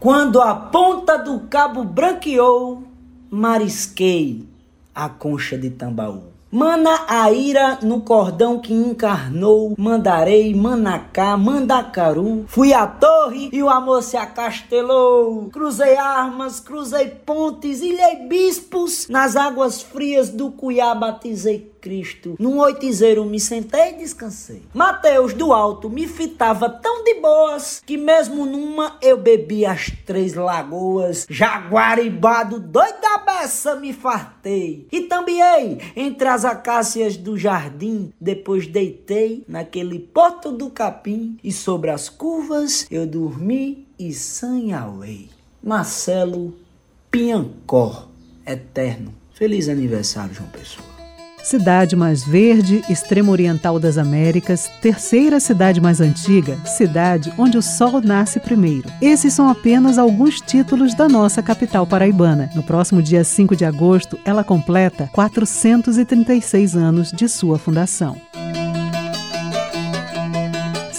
Quando a ponta do cabo branqueou, marisquei a concha de Tambaú. Mana a ira no cordão que encarnou, mandarei, manacá, mandacaru. Fui à torre e o amor se acastelou. Cruzei armas, cruzei pontes, ilhei bispos. Nas águas frias do Cuiá batizei Cristo. Num oitizeiro me sentei e descansei. Mateus do alto me fitava tão de boas que mesmo numa eu bebi as três lagoas. Jaguaribado, doido da beça, me fartei. E também entre as acácias do jardim. Depois deitei naquele porto do capim e sobre as curvas eu dormi e sanhauei. Marcelo Piancó, eterno. Feliz aniversário, João Pessoa. Cidade mais verde, extremo oriental das Américas, terceira cidade mais antiga, cidade onde o sol nasce primeiro. Esses são apenas alguns títulos da nossa capital paraibana. No próximo dia 5 de agosto, ela completa 436 anos de sua fundação.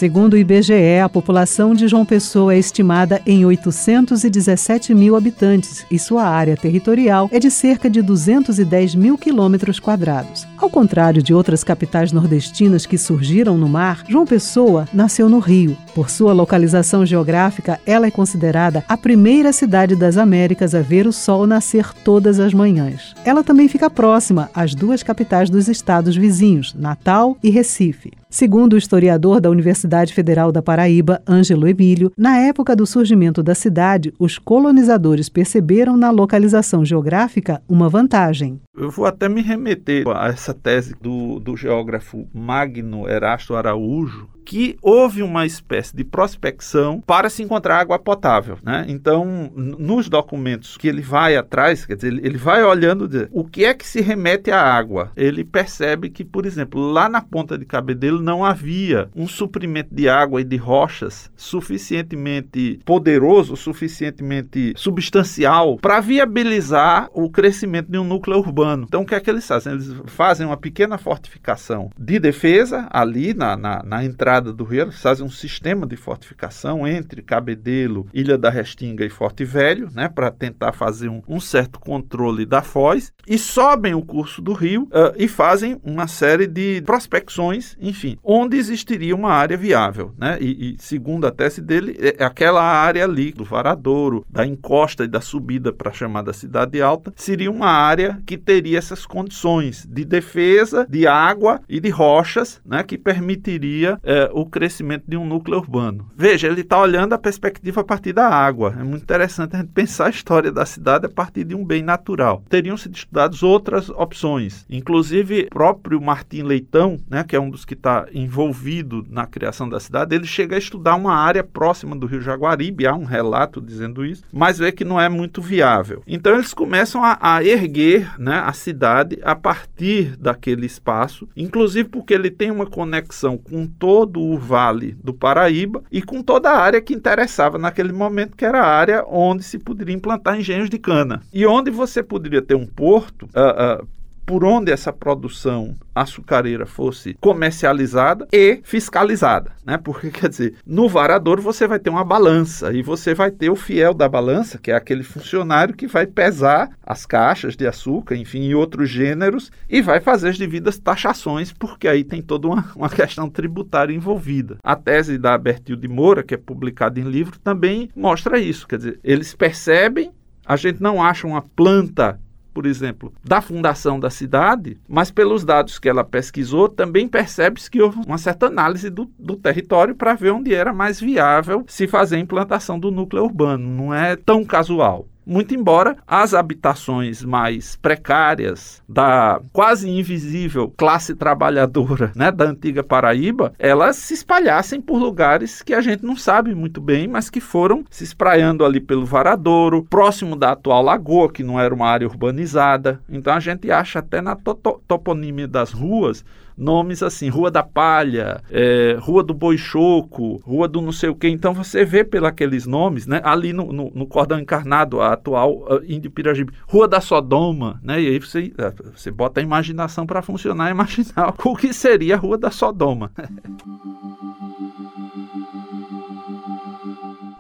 Segundo o IBGE, a população de João Pessoa é estimada em 817 mil habitantes e sua área territorial é de cerca de 210 mil quilômetros quadrados. Ao contrário de outras capitais nordestinas que surgiram no mar, João Pessoa nasceu no Rio. Por sua localização geográfica, ela é considerada a primeira cidade das Américas a ver o sol nascer todas as manhãs. Ela também fica próxima às duas capitais dos estados vizinhos, Natal e Recife. Segundo o historiador da Universidade Federal da Paraíba, Ângelo Emílio, na época do surgimento da cidade, os colonizadores perceberam na localização geográfica uma vantagem. Eu vou até me remeter a essa tese do, do geógrafo Magno Erasto Araújo, que houve uma espécie de prospecção para se encontrar água potável. Né? Então, nos documentos que ele vai atrás, quer dizer, ele vai olhando o que é que se remete à água. Ele percebe que, por exemplo, lá na ponta de Cabedelo não havia um suprimento de água e de rochas suficientemente poderoso, suficientemente substancial para viabilizar o crescimento de um núcleo urbano. Então, o que é que eles fazem? Eles fazem uma pequena fortificação de defesa ali na, na, na entrada do rio, fazem um sistema de fortificação entre Cabedelo, Ilha da Restinga e Forte Velho, né, para tentar fazer um, um, certo controle da foz, e sobem o curso do rio uh, e fazem uma série de prospecções, enfim, onde existiria uma área viável. Né? E, e segundo a tese dele, é aquela área ali do Varadouro, da encosta e da subida para a chamada Cidade Alta, seria uma área que teria essas condições de defesa, de água e de rochas, né, que permitiria o crescimento de um núcleo urbano. Veja, ele está olhando a perspectiva a partir da água. É muito interessante a gente pensar a história da cidade a partir de um bem natural. Teriam sido estudadas outras opções, inclusive o próprio Martim Leitão, né, que é um dos que está envolvido na criação da cidade, ele chega a estudar uma área próxima do Rio Jaguaribe, há um relato dizendo isso, mas vê que não é muito viável. Então eles começam a, a erguer né, a cidade a partir daquele espaço, inclusive porque ele tem uma conexão com todo todo o vale do Paraíba e com toda a área que interessava naquele momento, que era a área onde se poderia implantar engenhos de cana. E onde você poderia ter um porto. Uh, uh, por onde essa produção açucareira fosse comercializada e fiscalizada, né? Porque quer dizer, no varador você vai ter uma balança e você vai ter o fiel da balança, que é aquele funcionário que vai pesar as caixas de açúcar, enfim, e outros gêneros e vai fazer as devidas taxações, porque aí tem toda uma, uma questão tributária envolvida. A tese da Bertil de Moura, que é publicada em livro, também mostra isso, quer dizer, eles percebem a gente não acha uma planta por exemplo, da fundação da cidade, mas pelos dados que ela pesquisou, também percebe-se que houve uma certa análise do, do território para ver onde era mais viável se fazer a implantação do núcleo urbano. Não é tão casual. Muito embora as habitações mais precárias da quase invisível classe trabalhadora né, da antiga Paraíba, elas se espalhassem por lugares que a gente não sabe muito bem, mas que foram se espraiando ali pelo Varadouro, próximo da atual lagoa, que não era uma área urbanizada. Então a gente acha até na to toponímia das ruas nomes assim, Rua da Palha, é, Rua do Boichoco, Rua do não sei o quê. Então você vê pelos nomes, né? Ali no, no, no cordão encarnado, a atual uh, Índio Pirajibe, Rua da Sodoma, né? E aí você, uh, você bota a imaginação para funcionar e imaginar o que seria a Rua da Sodoma.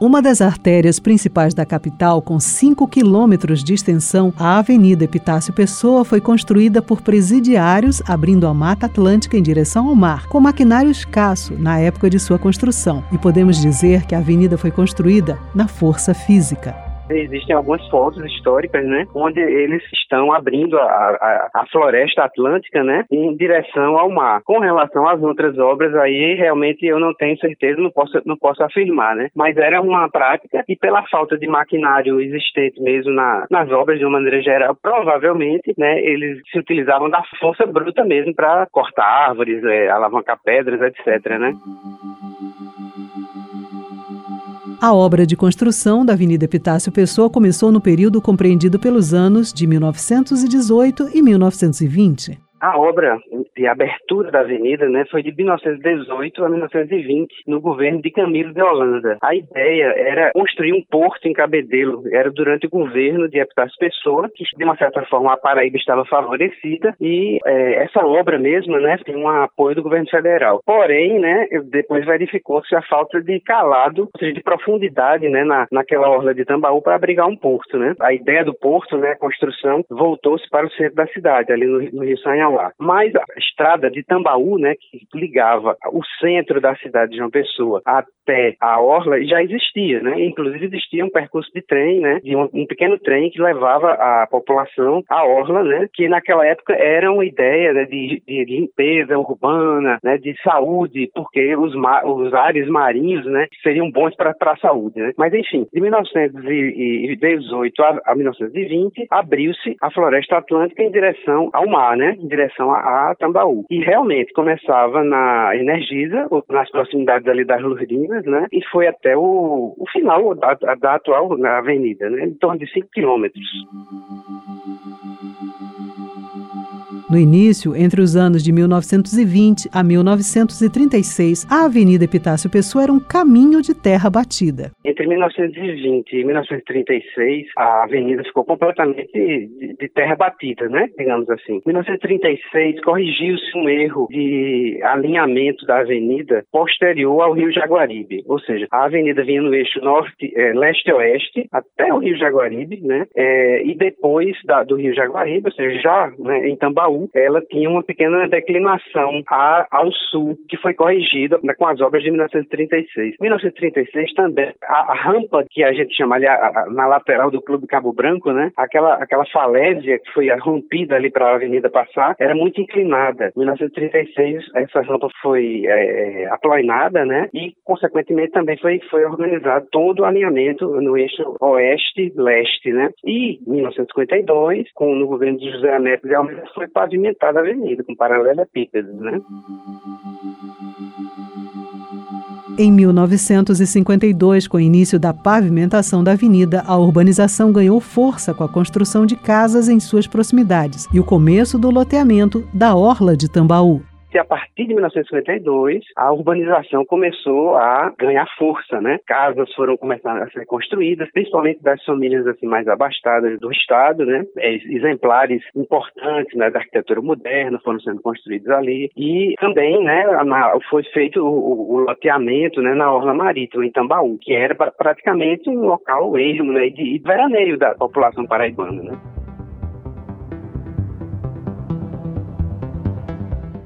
Uma das artérias principais da capital, com 5 quilômetros de extensão, a Avenida Epitácio Pessoa foi construída por presidiários abrindo a Mata Atlântica em direção ao mar, com maquinário escasso na época de sua construção. E podemos dizer que a avenida foi construída na força física existem algumas fotos históricas, né, onde eles estão abrindo a, a, a, floresta atlântica, né, em direção ao mar. Com relação às outras obras, aí realmente eu não tenho certeza, não posso, não posso afirmar, né, mas era uma prática e pela falta de maquinário existente mesmo na, nas obras de uma maneira geral, provavelmente, né, eles se utilizavam da força bruta mesmo para cortar árvores, é, alavancar pedras, etc, né. A obra de construção da Avenida Epitácio Pessoa começou no período compreendido pelos anos de 1918 e 1920. A obra de abertura da avenida né, foi de 1918 a 1920, no governo de Camilo de Holanda. A ideia era construir um porto em Cabedelo. Era durante o governo de Epitácio Pessoa, que de uma certa forma a Paraíba estava favorecida e é, essa obra mesmo né, tem um apoio do governo federal. Porém, né, depois verificou-se a falta de calado, ou seja, de profundidade né, na, naquela orla de Tambaú para abrigar um porto. Né. A ideia do porto, né, a construção, voltou-se para o centro da cidade, ali no, no Rio Sanhão lá. Mas a estrada de Tambaú, né, que ligava o centro da cidade de João Pessoa até a orla, já existia, né? Inclusive existia um percurso de trem, né, de um, um pequeno trem que levava a população à orla, né, que naquela época era uma ideia né, de, de limpeza urbana, né, de saúde, porque os, os ares marinhos, né, seriam bons para a saúde, né? Mas enfim, de 1918 a, a 1920 abriu-se a floresta atlântica em direção ao mar, né, em direção a, a Tambaú. E realmente começava na Energisa, nas proximidades ali das Lourdinas, né? E foi até o, o final da, da atual avenida, né? Em torno de 5 quilômetros. No início, entre os anos de 1920 a 1936, a Avenida Epitácio Pessoa era um caminho de terra batida. Entre 1920 e 1936, a avenida ficou completamente de, terra batida, né? Digamos assim. Em 1936, corrigiu-se um erro de alinhamento da avenida posterior ao Rio Jaguaribe, ou seja, a avenida vinha no eixo norte, é, leste-oeste até o Rio Jaguaribe, né? É, e depois da, do Rio Jaguaribe, ou seja, já né, em Tambaú, ela tinha uma pequena declinação a, ao sul, que foi corrigida né, com as obras de 1936. Em 1936 também, a, a rampa que a gente chama ali a, a, na lateral do Clube Cabo Branco, né, aquela, aquela falésia que foi rompida ali para a avenida passar, era muito inclinada. Em 1936, essa rampa foi é, aplainada, né, e, consequentemente, também foi, foi organizado todo o alinhamento no eixo oeste-leste, né. E, em 1952, com, no governo de José Neto de Almeida, foi pavimentada a avenida, com paralelepípedos, né? Em 1952, com o início da pavimentação da avenida, a urbanização ganhou força com a construção de casas em suas proximidades e o começo do loteamento da Orla de Tambaú a partir de 1952, a urbanização começou a ganhar força, né? Casas foram começando a ser construídas, principalmente das famílias assim mais abastadas do estado, né? É, exemplares importantes né, da arquitetura moderna foram sendo construídos ali e também, né, foi feito o, o loteamento, né, na orla marítima em Tambaú, que era praticamente um local ermo, né, de, de veraneio da população paraibana, né?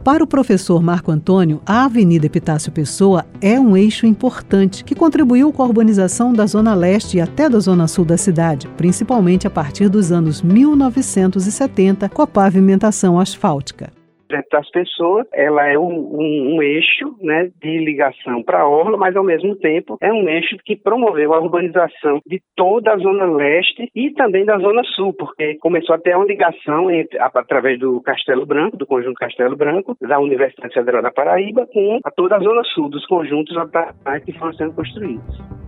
Para o professor Marco Antônio, a Avenida Epitácio Pessoa é um eixo importante que contribuiu com a urbanização da Zona Leste e até da Zona Sul da cidade, principalmente a partir dos anos 1970, com a pavimentação asfáltica das pessoas, ela é um, um, um eixo né, de ligação para a orla, mas ao mesmo tempo é um eixo que promoveu a urbanização de toda a zona leste e também da zona sul, porque começou a ter uma ligação entre, através do Castelo Branco, do conjunto Castelo Branco, da Universidade Federal da Paraíba, com a toda a zona sul, dos conjuntos que foram sendo construídos.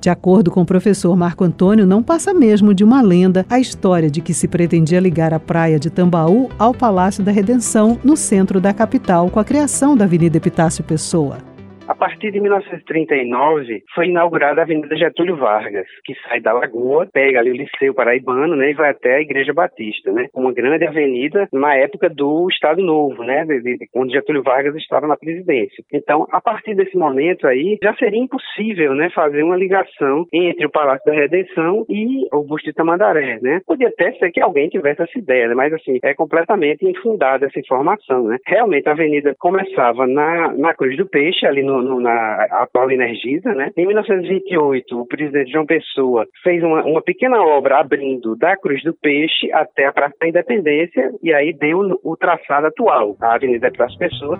De acordo com o professor Marco Antônio, não passa mesmo de uma lenda a história de que se pretendia ligar a praia de Tambaú ao Palácio da Redenção, no centro da capital, com a criação da Avenida Epitácio Pessoa. A partir de 1939 foi inaugurada a Avenida Getúlio Vargas, que sai da Lagoa, pega ali o Liceu Paraibano, né, e vai até a Igreja Batista, né? Uma grande avenida na época do Estado Novo, né, de, de, onde Getúlio Vargas estava na presidência. Então, a partir desse momento aí, já seria impossível, né, fazer uma ligação entre o Palácio da Redenção e o Busto de Tamandaré, né? Podia até ser que alguém tivesse essa ideia, né? mas assim, é completamente infundada essa informação, né? Realmente a avenida começava na, na Cruz do Peixe, ali no, no na atual Energisa, né? Em 1928, o presidente João Pessoa fez uma, uma pequena obra abrindo da Cruz do Peixe até a Praça da Independência e aí deu o traçado atual, a Avenida Praça Pessoa.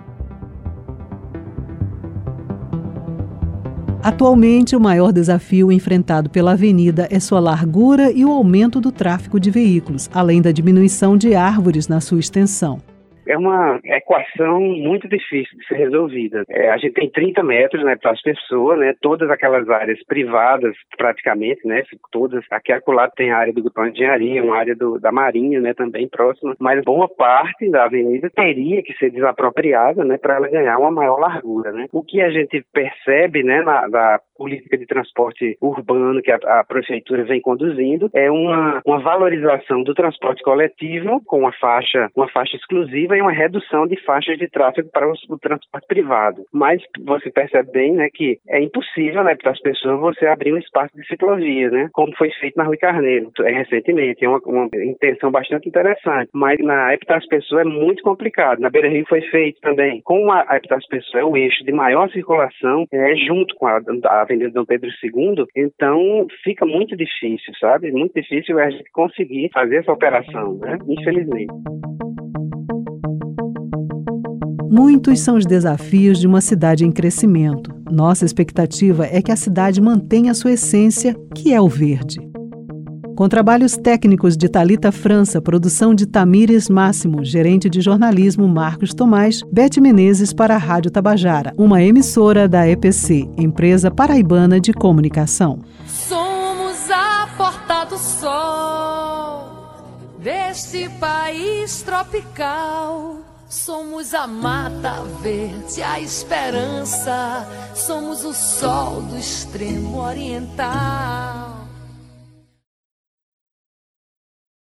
Atualmente, o maior desafio enfrentado pela avenida é sua largura e o aumento do tráfego de veículos, além da diminuição de árvores na sua extensão é uma equação muito difícil de ser resolvida. É, a gente tem 30 metros né, para as pessoas, né, todas aquelas áreas privadas, praticamente, né, todas. Aqui lado tem a área do Grupão de Engenharia, uma área do, da Marinha né, também próxima, mas boa parte da avenida teria que ser desapropriada né, para ela ganhar uma maior largura. Né. O que a gente percebe né, na, na política de transporte urbano que a, a, prefeitura vem conduzindo é uma, uma valorização do transporte coletivo com uma faixa, uma faixa exclusiva e uma redução de faixas de tráfego para o, o transporte privado. Mas você percebe bem, né, que é impossível, né, para as pessoas você abrir um espaço de ciclovia, né, como foi feito na Rui Carneiro é, recentemente. É uma, uma intenção bastante interessante, mas na das pessoas é muito complicado. Na Beira Rio foi feito também. Como a das pessoas é o eixo de maior circulação, é junto com a, a Avenida Dom Pedro II, então fica muito difícil, sabe? Muito difícil a gente conseguir fazer essa operação, né? Infelizmente. Muitos são os desafios de uma cidade em crescimento. Nossa expectativa é que a cidade mantenha a sua essência, que é o verde. Com trabalhos técnicos de Talita França, produção de Tamires Máximo, gerente de jornalismo Marcos Tomás, Bete Menezes para a Rádio Tabajara, uma emissora da EPC, empresa paraibana de comunicação. Somos a porta do sol deste país tropical. Somos a mata verde, a esperança. Somos o sol do extremo oriental.